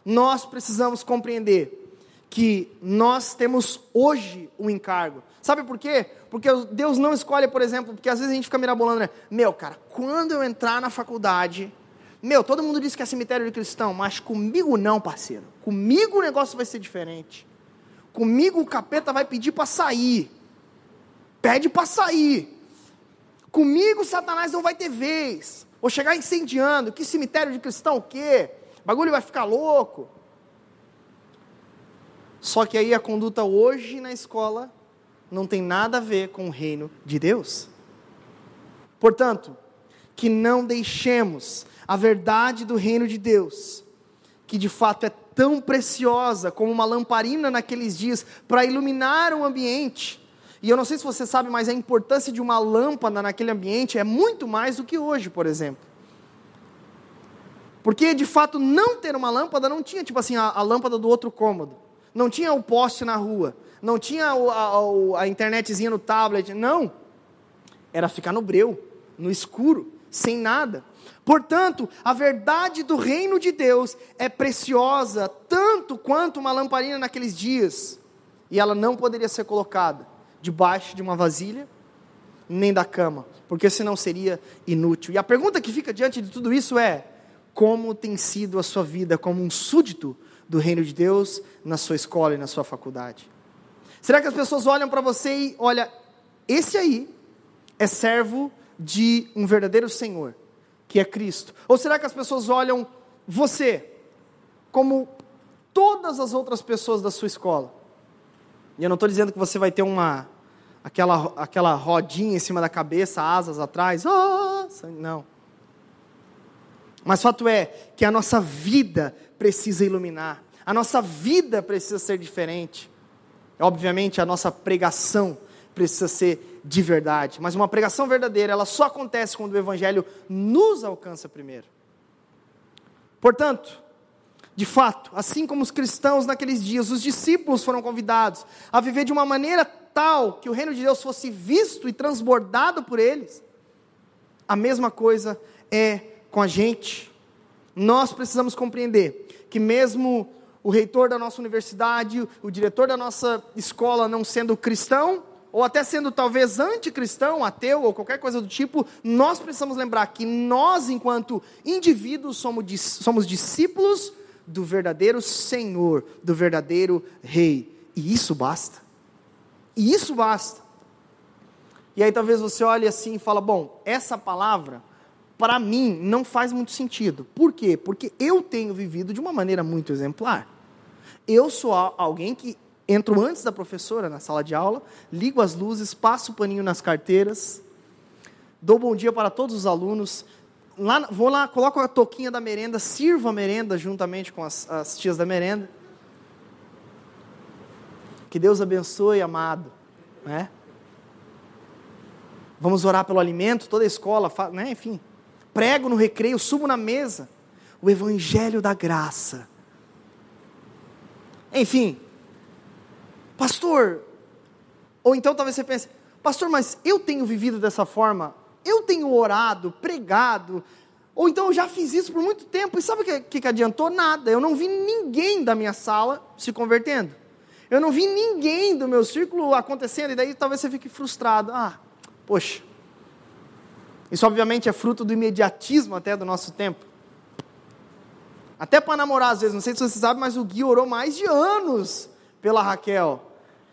nós precisamos compreender que nós temos hoje um encargo. Sabe por quê? Porque Deus não escolhe, por exemplo, porque às vezes a gente fica mirabolando, né? Meu, cara, quando eu entrar na faculdade, meu, todo mundo diz que é cemitério de cristão, mas comigo não, parceiro. Comigo o negócio vai ser diferente. Comigo o capeta vai pedir para sair. Pede para sair. Comigo Satanás não vai ter vez. Vou chegar incendiando. Que cemitério de cristão o quê? O bagulho vai ficar louco. Só que aí a conduta hoje na escola não tem nada a ver com o reino de Deus. Portanto, que não deixemos a verdade do reino de Deus, que de fato é tão preciosa como uma lamparina naqueles dias para iluminar o ambiente. E eu não sei se você sabe, mas a importância de uma lâmpada naquele ambiente é muito mais do que hoje, por exemplo. Porque de fato não ter uma lâmpada não tinha tipo assim a, a lâmpada do outro cômodo não tinha o poste na rua, não tinha a, a, a internetzinha no tablet, não. Era ficar no breu, no escuro, sem nada. Portanto, a verdade do reino de Deus é preciosa tanto quanto uma lamparina naqueles dias, e ela não poderia ser colocada debaixo de uma vasilha, nem da cama, porque senão seria inútil. E a pergunta que fica diante de tudo isso é: como tem sido a sua vida como um súdito do reino de Deus na sua escola e na sua faculdade? Será que as pessoas olham para você e olha, esse aí é servo de um verdadeiro Senhor, que é Cristo? Ou será que as pessoas olham você como todas as outras pessoas da sua escola? E eu não estou dizendo que você vai ter uma aquela, aquela rodinha em cima da cabeça, asas atrás. Oh, não. Mas fato é que a nossa vida precisa iluminar, a nossa vida precisa ser diferente. Obviamente, a nossa pregação precisa ser de verdade, mas uma pregação verdadeira, ela só acontece quando o Evangelho nos alcança primeiro. Portanto, de fato, assim como os cristãos naqueles dias, os discípulos foram convidados a viver de uma maneira tal que o reino de Deus fosse visto e transbordado por eles, a mesma coisa é com a gente. Nós precisamos compreender que, mesmo o reitor da nossa universidade, o diretor da nossa escola não sendo cristão, ou até sendo talvez anticristão, ateu ou qualquer coisa do tipo, nós precisamos lembrar que nós, enquanto indivíduos, somos, discípulos do verdadeiro Senhor, do verdadeiro Rei. E isso basta. E isso basta. E aí talvez você olhe assim e fala: bom, essa palavra para mim não faz muito sentido. Por quê? Porque eu tenho vivido de uma maneira muito exemplar. Eu sou alguém que entro antes da professora na sala de aula, ligo as luzes, passo o paninho nas carteiras, dou bom dia para todos os alunos, lá, vou lá, coloco a toquinha da merenda, sirvo a merenda juntamente com as, as tias da merenda. Que Deus abençoe, amado. Né? Vamos orar pelo alimento, toda a escola, né? enfim. Prego no recreio, subo na mesa. O evangelho da graça. Enfim, pastor, ou então talvez você pense, pastor, mas eu tenho vivido dessa forma eu tenho orado, pregado, ou então eu já fiz isso por muito tempo, e sabe o que, que, que adiantou? Nada. Eu não vi ninguém da minha sala se convertendo. Eu não vi ninguém do meu círculo acontecendo, e daí talvez você fique frustrado. Ah, poxa. Isso obviamente é fruto do imediatismo até do nosso tempo. Até para namorar, às vezes, não sei se você sabe, mas o Gui orou mais de anos pela Raquel.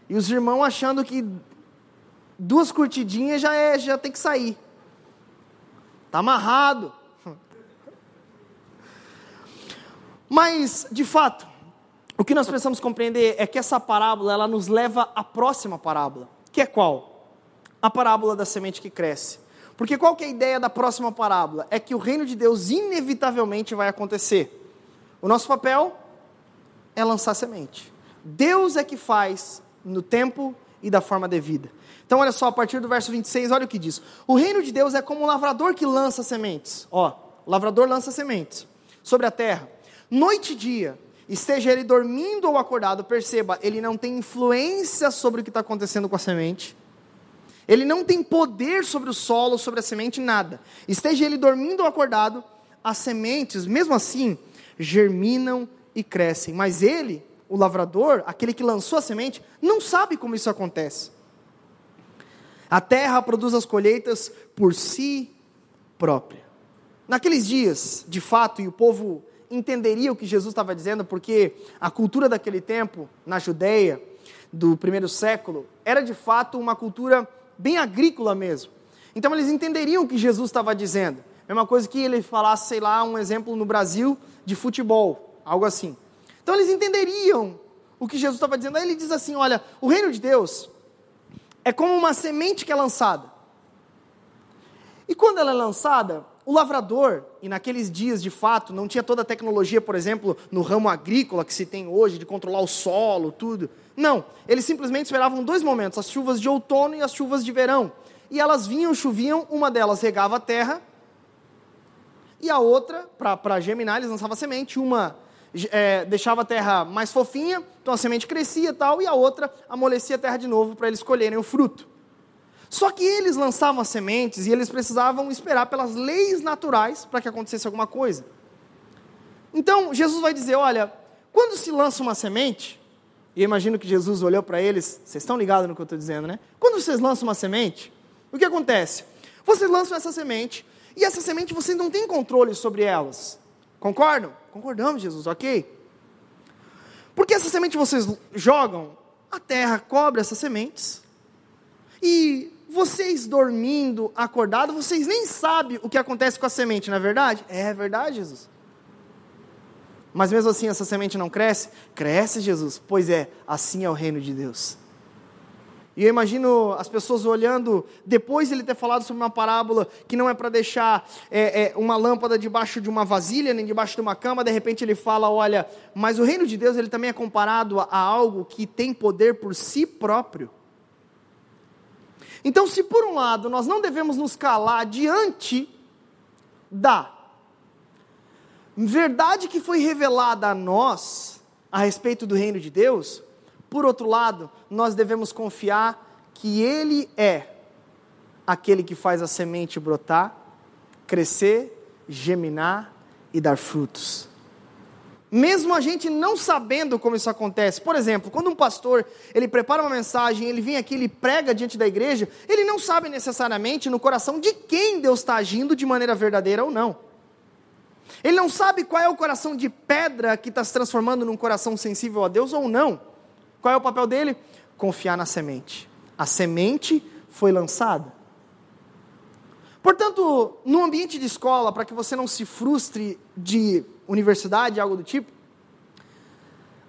E os irmãos achando que duas curtidinhas já, é, já tem que sair. Está amarrado. Mas, de fato, o que nós precisamos compreender é que essa parábola ela nos leva à próxima parábola, que é qual? A parábola da semente que cresce. Porque qual que é a ideia da próxima parábola? É que o reino de Deus inevitavelmente vai acontecer. O nosso papel é lançar semente. Deus é que faz no tempo e da forma devida. Então, olha só, a partir do verso 26, olha o que diz: O reino de Deus é como um lavrador que lança sementes. Ó, o lavrador lança sementes sobre a terra, noite e dia. Esteja ele dormindo ou acordado, perceba, ele não tem influência sobre o que está acontecendo com a semente. Ele não tem poder sobre o solo, sobre a semente, nada. Esteja ele dormindo ou acordado, as sementes, mesmo assim, germinam e crescem. Mas ele, o lavrador, aquele que lançou a semente, não sabe como isso acontece. A terra produz as colheitas por si própria. Naqueles dias, de fato, e o povo entenderia o que Jesus estava dizendo, porque a cultura daquele tempo, na Judéia, do primeiro século, era de fato uma cultura bem agrícola mesmo. Então eles entenderiam o que Jesus estava dizendo. Mesma coisa que ele falasse, sei lá, um exemplo no Brasil de futebol, algo assim. Então eles entenderiam o que Jesus estava dizendo. Aí ele diz assim: olha, o reino de Deus é como uma semente que é lançada. E quando ela é lançada, o lavrador, e naqueles dias de fato, não tinha toda a tecnologia, por exemplo, no ramo agrícola que se tem hoje, de controlar o solo, tudo. Não, eles simplesmente esperavam dois momentos, as chuvas de outono e as chuvas de verão. E elas vinham, choviam, uma delas regava a terra, e a outra, para germinar, eles lançavam semente, uma é, deixava a terra mais fofinha, então a semente crescia e tal, e a outra amolecia a terra de novo para eles colherem o fruto. Só que eles lançavam as sementes e eles precisavam esperar pelas leis naturais para que acontecesse alguma coisa. Então Jesus vai dizer: olha, quando se lança uma semente, e eu imagino que Jesus olhou para eles, vocês estão ligados no que eu estou dizendo, né? Quando vocês lançam uma semente, o que acontece? Vocês lançam essa semente, e essa semente vocês não têm controle sobre elas. Concordam? Concordamos, Jesus, ok. Porque essa semente vocês jogam, a terra cobre essas sementes. E vocês dormindo, acordado, vocês nem sabem o que acontece com a semente, não é verdade? É verdade, Jesus. Mas mesmo assim essa semente não cresce? Cresce, Jesus. Pois é, assim é o reino de Deus. E eu imagino as pessoas olhando, depois de ele ter falado sobre uma parábola que não é para deixar é, é, uma lâmpada debaixo de uma vasilha, nem debaixo de uma cama, de repente ele fala: olha, mas o reino de Deus ele também é comparado a, a algo que tem poder por si próprio. Então, se por um lado nós não devemos nos calar diante da verdade que foi revelada a nós a respeito do reino de Deus, por outro lado, nós devemos confiar que Ele é aquele que faz a semente brotar, crescer, geminar e dar frutos. Mesmo a gente não sabendo como isso acontece. Por exemplo, quando um pastor, ele prepara uma mensagem, ele vem aqui, ele prega diante da igreja, ele não sabe necessariamente no coração de quem Deus está agindo de maneira verdadeira ou não. Ele não sabe qual é o coração de pedra que está se transformando num coração sensível a Deus ou não. Qual é o papel dele? Confiar na semente. A semente foi lançada. Portanto, no ambiente de escola, para que você não se frustre de universidade, algo do tipo,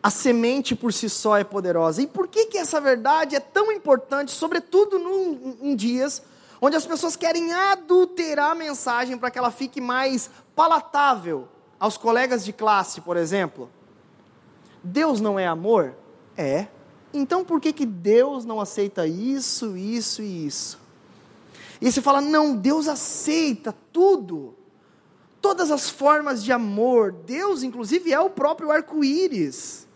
a semente por si só é poderosa. E por que, que essa verdade é tão importante, sobretudo num, em dias onde as pessoas querem adulterar a mensagem para que ela fique mais palatável aos colegas de classe, por exemplo? Deus não é amor? É. Então por que, que Deus não aceita isso, isso e isso? E você fala, não, Deus aceita tudo. Todas as formas de amor. Deus, inclusive, é o próprio arco-íris.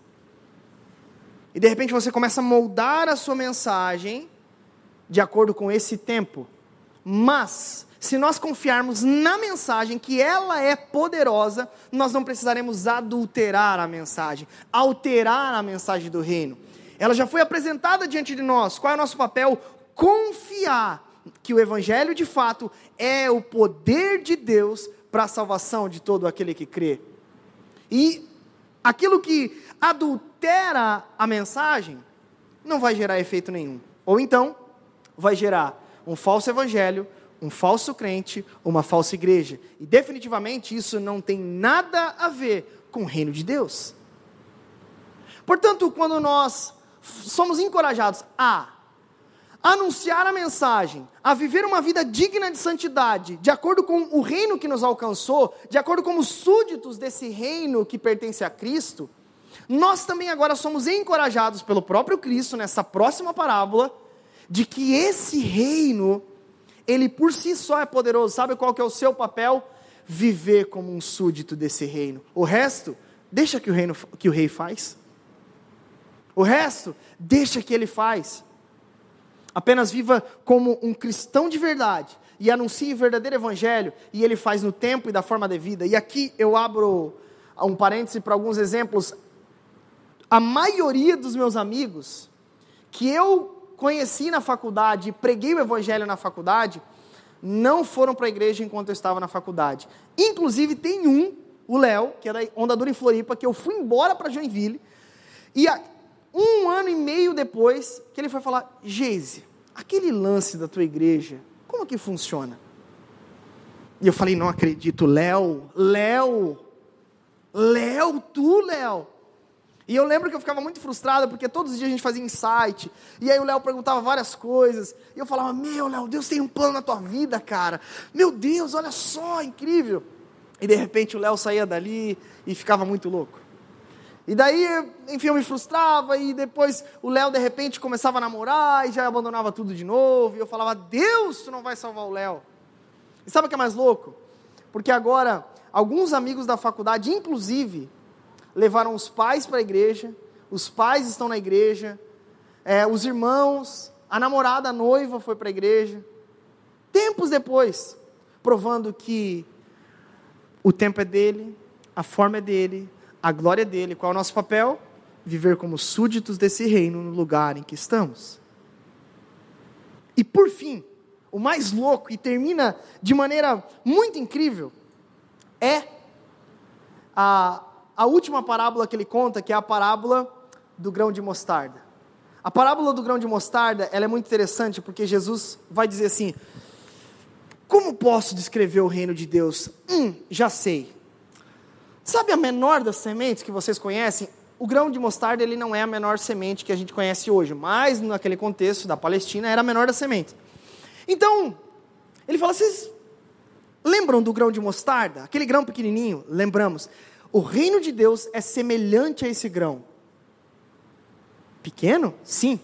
E de repente você começa a moldar a sua mensagem de acordo com esse tempo. Mas, se nós confiarmos na mensagem, que ela é poderosa, nós não precisaremos adulterar a mensagem, alterar a mensagem do reino. Ela já foi apresentada diante de nós. Qual é o nosso papel? Confiar que o Evangelho de fato é o poder de Deus para a salvação de todo aquele que crê. E aquilo que adultera a mensagem não vai gerar efeito nenhum. Ou então, vai gerar um falso evangelho, um falso crente, uma falsa igreja. E definitivamente isso não tem nada a ver com o reino de Deus. Portanto, quando nós somos encorajados a anunciar a mensagem, a viver uma vida digna de santidade, de acordo com o reino que nos alcançou, de acordo com os súditos desse reino que pertence a Cristo, nós também agora somos encorajados pelo próprio Cristo nessa próxima parábola de que esse reino ele por si só é poderoso. Sabe qual que é o seu papel? Viver como um súdito desse reino. O resto, deixa que o, reino, que o rei faz. O resto, deixa que ele faz. Apenas viva como um cristão de verdade e anuncie o verdadeiro evangelho e ele faz no tempo e da forma devida. E aqui eu abro um parêntese para alguns exemplos. A maioria dos meus amigos que eu conheci na faculdade, preguei o evangelho na faculdade, não foram para a igreja enquanto eu estava na faculdade. Inclusive tem um, o Léo, que é da Ondadura em Floripa, que eu fui embora para Joinville, e um ano e meio depois, que ele foi falar, Geise, aquele lance da tua igreja, como que funciona? E eu falei, não acredito, Léo, Léo, Léo, tu, Léo. E eu lembro que eu ficava muito frustrado, porque todos os dias a gente fazia insight, e aí o Léo perguntava várias coisas, e eu falava, meu Léo, Deus tem um plano na tua vida, cara, meu Deus, olha só, incrível. E de repente o Léo saía dali e ficava muito louco. E daí, enfim, eu me frustrava, e depois o Léo de repente começava a namorar, e já abandonava tudo de novo, e eu falava, Deus, tu não vai salvar o Léo. E sabe o que é mais louco? Porque agora, alguns amigos da faculdade, inclusive, levaram os pais para a igreja, os pais estão na igreja, é, os irmãos, a namorada, a noiva foi para a igreja. Tempos depois, provando que o tempo é dele, a forma é dele, a glória é dele. Qual é o nosso papel? Viver como súditos desse reino no lugar em que estamos. E por fim, o mais louco e termina de maneira muito incrível é a a última parábola que ele conta, que é a parábola do grão de mostarda. A parábola do grão de mostarda, ela é muito interessante porque Jesus vai dizer assim: Como posso descrever o reino de Deus? Hum, já sei. Sabe a menor das sementes que vocês conhecem? O grão de mostarda ele não é a menor semente que a gente conhece hoje, mas naquele contexto da Palestina era a menor das sementes. Então, ele fala: vocês lembram do grão de mostarda? Aquele grão pequenininho? Lembramos. O reino de Deus é semelhante a esse grão. Pequeno? Sim.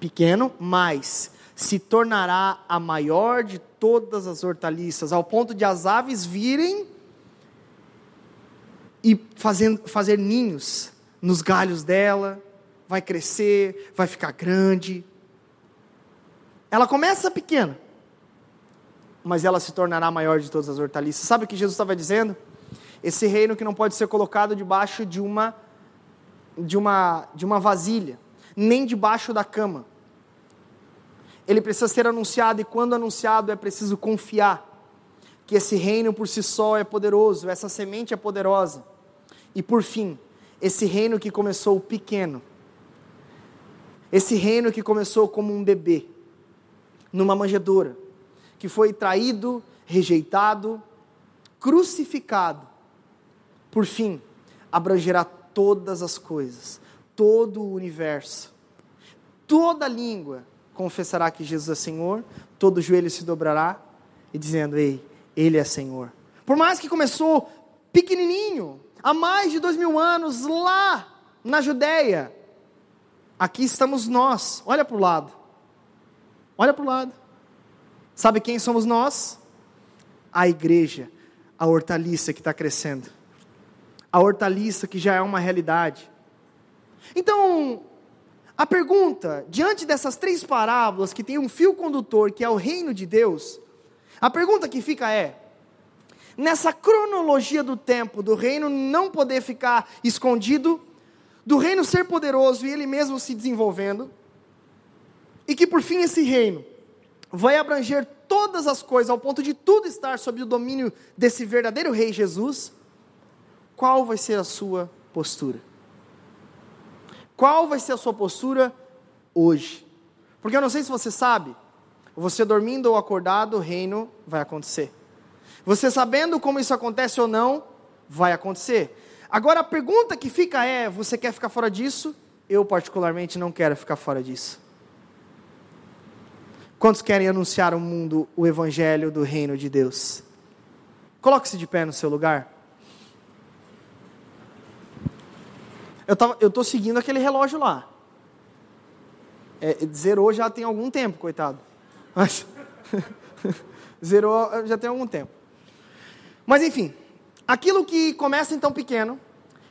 Pequeno, mas se tornará a maior de todas as hortaliças, ao ponto de as aves virem e fazer, fazer ninhos nos galhos dela, vai crescer, vai ficar grande. Ela começa pequena, mas ela se tornará a maior de todas as hortaliças. Sabe o que Jesus estava dizendo? Esse reino que não pode ser colocado debaixo de uma de uma de uma vasilha, nem debaixo da cama. Ele precisa ser anunciado e quando anunciado é preciso confiar que esse reino por si só é poderoso, essa semente é poderosa. E por fim, esse reino que começou pequeno, esse reino que começou como um bebê, numa manjedoura, que foi traído, rejeitado, crucificado, por fim, abrangerá todas as coisas, todo o universo, toda língua confessará que Jesus é Senhor, todo joelho se dobrará e dizendo: Ei, Ele é Senhor. Por mais que começou pequenininho, há mais de dois mil anos, lá na Judéia. Aqui estamos nós. Olha para o lado. Olha para o lado. Sabe quem somos nós? A igreja, a hortaliça que está crescendo. A hortaliça que já é uma realidade. Então, a pergunta, diante dessas três parábolas que tem um fio condutor, que é o reino de Deus, a pergunta que fica é: nessa cronologia do tempo, do reino não poder ficar escondido, do reino ser poderoso e ele mesmo se desenvolvendo, e que por fim esse reino vai abranger todas as coisas, ao ponto de tudo estar sob o domínio desse verdadeiro Rei Jesus, qual vai ser a sua postura? Qual vai ser a sua postura hoje? Porque eu não sei se você sabe, você dormindo ou acordado, o reino vai acontecer. Você sabendo como isso acontece ou não, vai acontecer. Agora a pergunta que fica é: você quer ficar fora disso? Eu, particularmente, não quero ficar fora disso. Quantos querem anunciar ao mundo o evangelho do reino de Deus? Coloque-se de pé no seu lugar. Eu tava, eu tô seguindo aquele relógio lá. É, zerou já tem algum tempo, coitado. Mas zerou já tem algum tempo. Mas enfim, aquilo que começa então pequeno,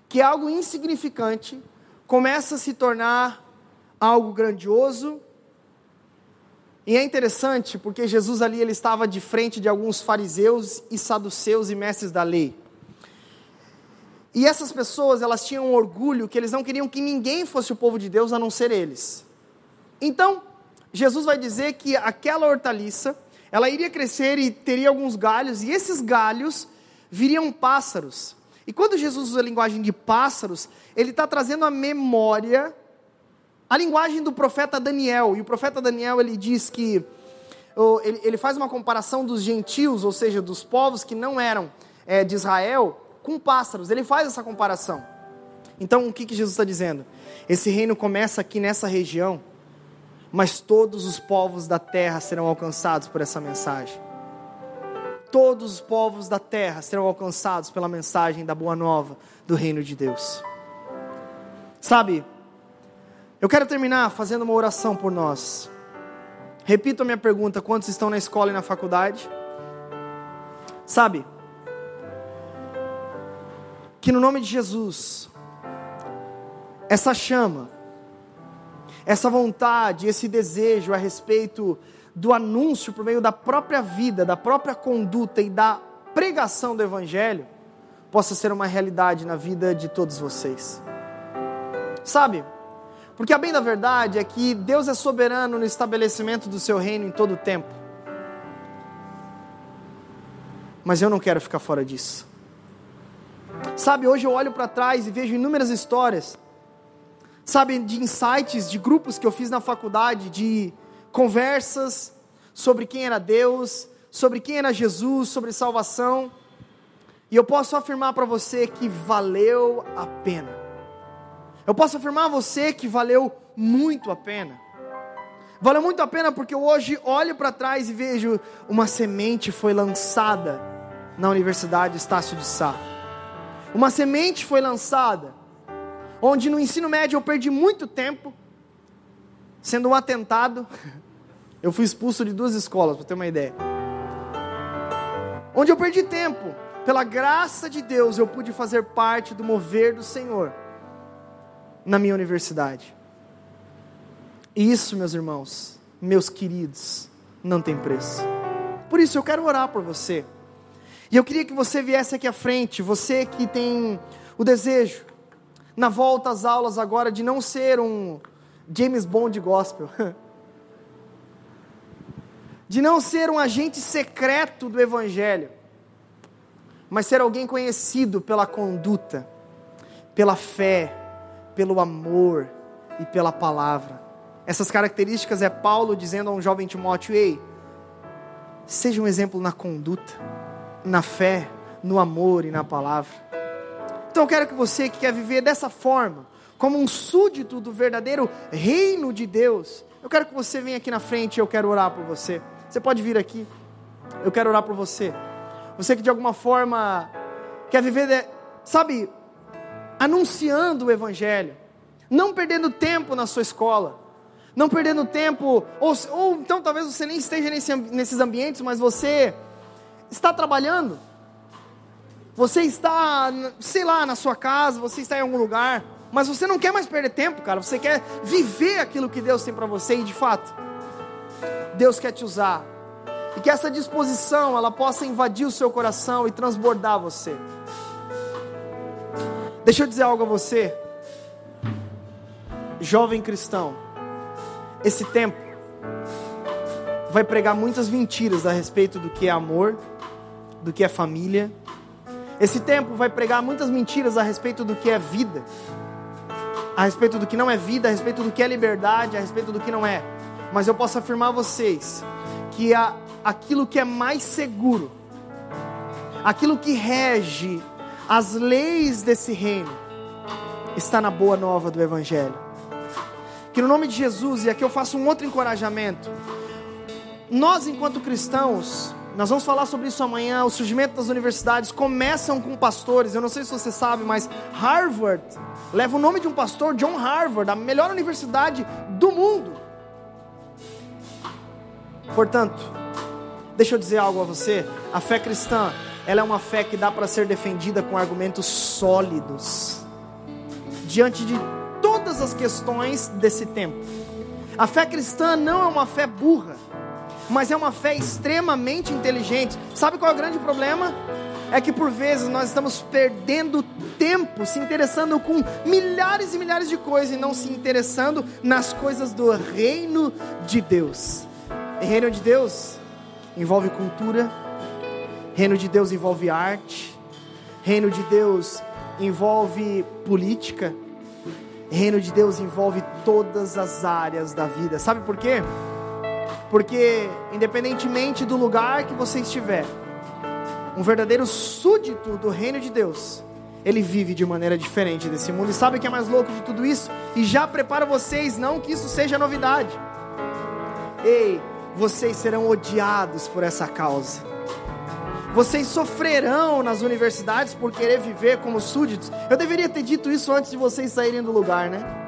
que é algo insignificante, começa a se tornar algo grandioso. E é interessante porque Jesus ali ele estava de frente de alguns fariseus e saduceus e mestres da lei. E essas pessoas, elas tinham um orgulho que eles não queriam que ninguém fosse o povo de Deus a não ser eles. Então, Jesus vai dizer que aquela hortaliça ela iria crescer e teria alguns galhos, e esses galhos viriam pássaros. E quando Jesus usa a linguagem de pássaros, ele está trazendo a memória, a linguagem do profeta Daniel. E o profeta Daniel ele diz que ele, faz uma comparação dos gentios, ou seja, dos povos que não eram é, de Israel, com pássaros. Ele faz essa comparação. Então, o que, que Jesus está dizendo? Esse reino começa aqui nessa região mas todos os povos da terra serão alcançados por essa mensagem. Todos os povos da terra serão alcançados pela mensagem da boa nova do reino de Deus. Sabe, eu quero terminar fazendo uma oração por nós. Repito a minha pergunta: quantos estão na escola e na faculdade? Sabe, que no nome de Jesus, essa chama, essa vontade, esse desejo a respeito do anúncio por meio da própria vida, da própria conduta e da pregação do Evangelho, possa ser uma realidade na vida de todos vocês. Sabe? Porque a bem da verdade é que Deus é soberano no estabelecimento do seu reino em todo o tempo. Mas eu não quero ficar fora disso. Sabe, hoje eu olho para trás e vejo inúmeras histórias, sabe, de insights, de grupos que eu fiz na faculdade, de conversas sobre quem era Deus, sobre quem era Jesus, sobre salvação. E eu posso afirmar para você que valeu a pena. Eu posso afirmar a você que valeu muito a pena. Valeu muito a pena porque eu hoje olho para trás e vejo uma semente foi lançada na Universidade Estácio de Sá. Uma semente foi lançada, onde no ensino médio eu perdi muito tempo, sendo um atentado. Eu fui expulso de duas escolas, para ter uma ideia. Onde eu perdi tempo, pela graça de Deus, eu pude fazer parte do mover do Senhor na minha universidade. Isso, meus irmãos, meus queridos, não tem preço. Por isso eu quero orar por você. E eu queria que você viesse aqui à frente, você que tem o desejo, na volta às aulas agora, de não ser um James Bond gospel, de não ser um agente secreto do Evangelho, mas ser alguém conhecido pela conduta, pela fé, pelo amor e pela palavra. Essas características é Paulo dizendo a um jovem Timóteo: ei, seja um exemplo na conduta, na fé, no amor e na palavra. Então eu quero que você que quer viver dessa forma, como um súdito do verdadeiro reino de Deus, eu quero que você venha aqui na frente e eu quero orar por você. Você pode vir aqui. Eu quero orar por você. Você que de alguma forma quer viver, de, sabe, anunciando o Evangelho, não perdendo tempo na sua escola, não perdendo tempo, ou, ou então talvez você nem esteja nesse, nesses ambientes, mas você está trabalhando, você está, sei lá, na sua casa, você está em algum lugar, mas você não quer mais perder tempo, cara, você quer viver aquilo que Deus tem para você e de fato, Deus quer te usar. E que essa disposição ela possa invadir o seu coração e transbordar você. Deixa eu dizer algo a você, jovem cristão. Esse tempo vai pregar muitas mentiras a respeito do que é amor, do que é família. Esse tempo vai pregar muitas mentiras a respeito do que é vida, a respeito do que não é vida, a respeito do que é liberdade, a respeito do que não é. Mas eu posso afirmar a vocês que a, aquilo que é mais seguro, aquilo que rege as leis desse reino está na boa nova do Evangelho. Que no nome de Jesus, e aqui eu faço um outro encorajamento, nós enquanto cristãos, nós vamos falar sobre isso amanhã, o surgimento das universidades começam com pastores, eu não sei se você sabe, mas Harvard leva o nome de um pastor, John Harvard, a melhor universidade do mundo. Portanto, deixa eu dizer algo a você, a fé cristã ela é uma fé que dá para ser defendida com argumentos sólidos. Diante de todas as questões desse tempo. A fé cristã não é uma fé burra, mas é uma fé extremamente inteligente. Sabe qual é o grande problema? É que por vezes nós estamos perdendo tempo se interessando com milhares e milhares de coisas e não se interessando nas coisas do reino de Deus. E reino de Deus envolve cultura, Reino de Deus envolve arte. Reino de Deus envolve política. Reino de Deus envolve todas as áreas da vida. Sabe por quê? Porque, independentemente do lugar que você estiver, um verdadeiro súdito do reino de Deus, ele vive de maneira diferente desse mundo. E sabe o que é mais louco de tudo isso? E já preparo vocês, não que isso seja novidade. Ei, vocês serão odiados por essa causa. Vocês sofrerão nas universidades por querer viver como súditos. Eu deveria ter dito isso antes de vocês saírem do lugar, né?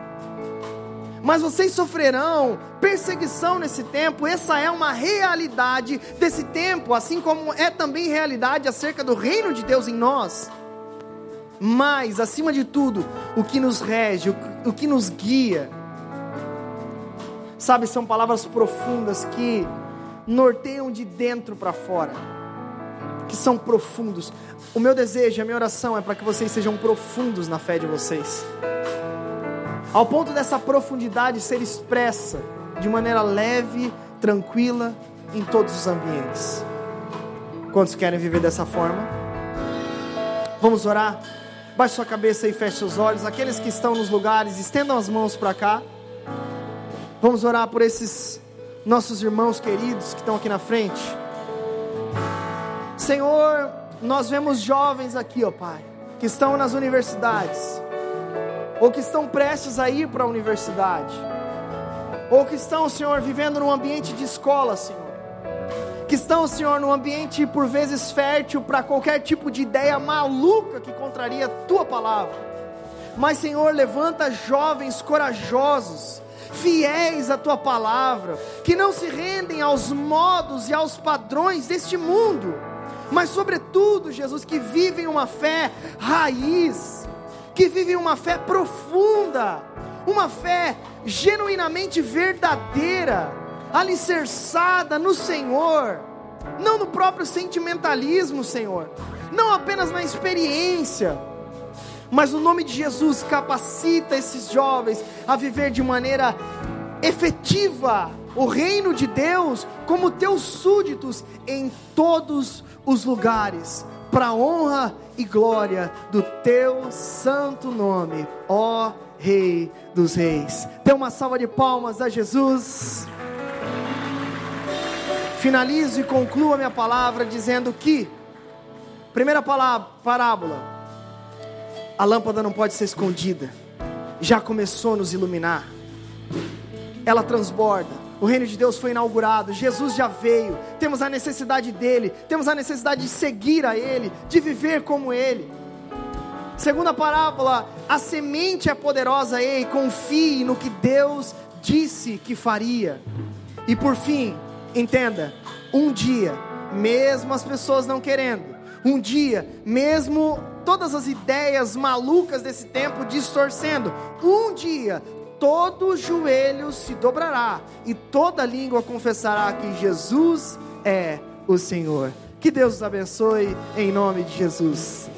Mas vocês sofrerão perseguição nesse tempo, essa é uma realidade desse tempo, assim como é também realidade acerca do reino de Deus em nós. Mas, acima de tudo, o que nos rege, o que nos guia, sabe, são palavras profundas que norteiam de dentro para fora que são profundos. O meu desejo, a minha oração é para que vocês sejam profundos na fé de vocês. Ao ponto dessa profundidade ser expressa de maneira leve, tranquila, em todos os ambientes. Quantos querem viver dessa forma? Vamos orar? Baixe sua cabeça e feche seus olhos. Aqueles que estão nos lugares, estendam as mãos para cá. Vamos orar por esses nossos irmãos queridos que estão aqui na frente. Senhor, nós vemos jovens aqui, ó Pai, que estão nas universidades, ou que estão prestes a ir para a universidade, ou que estão, Senhor, vivendo num ambiente de escola, Senhor que estão, Senhor, num ambiente por vezes fértil para qualquer tipo de ideia maluca que contraria a tua palavra. Mas, Senhor, levanta jovens corajosos, fiéis à tua palavra, que não se rendem aos modos e aos padrões deste mundo, mas, sobretudo, Jesus, que vivem uma fé raiz, que vivem uma fé profunda, uma fé genuinamente verdadeira alicerçada no Senhor, não no próprio sentimentalismo, Senhor, não apenas na experiência, mas o nome de Jesus capacita esses jovens a viver de maneira efetiva o reino de Deus como teus súditos em todos os lugares, para honra e glória do teu santo nome, ó Rei dos Reis. Dê uma salva de palmas a Jesus. Finalizo e concluo a minha palavra dizendo que, primeira palavra, parábola, a lâmpada não pode ser escondida, já começou a nos iluminar, ela transborda. O reino de Deus foi inaugurado, Jesus já veio, temos a necessidade dele, temos a necessidade de seguir a ele, de viver como ele. Segunda parábola, a semente é poderosa, ei, confie no que Deus disse que faria. E por fim, Entenda, um dia, mesmo as pessoas não querendo, um dia, mesmo todas as ideias malucas desse tempo distorcendo, um dia todo joelho se dobrará e toda língua confessará que Jesus é o Senhor. Que Deus os abençoe em nome de Jesus.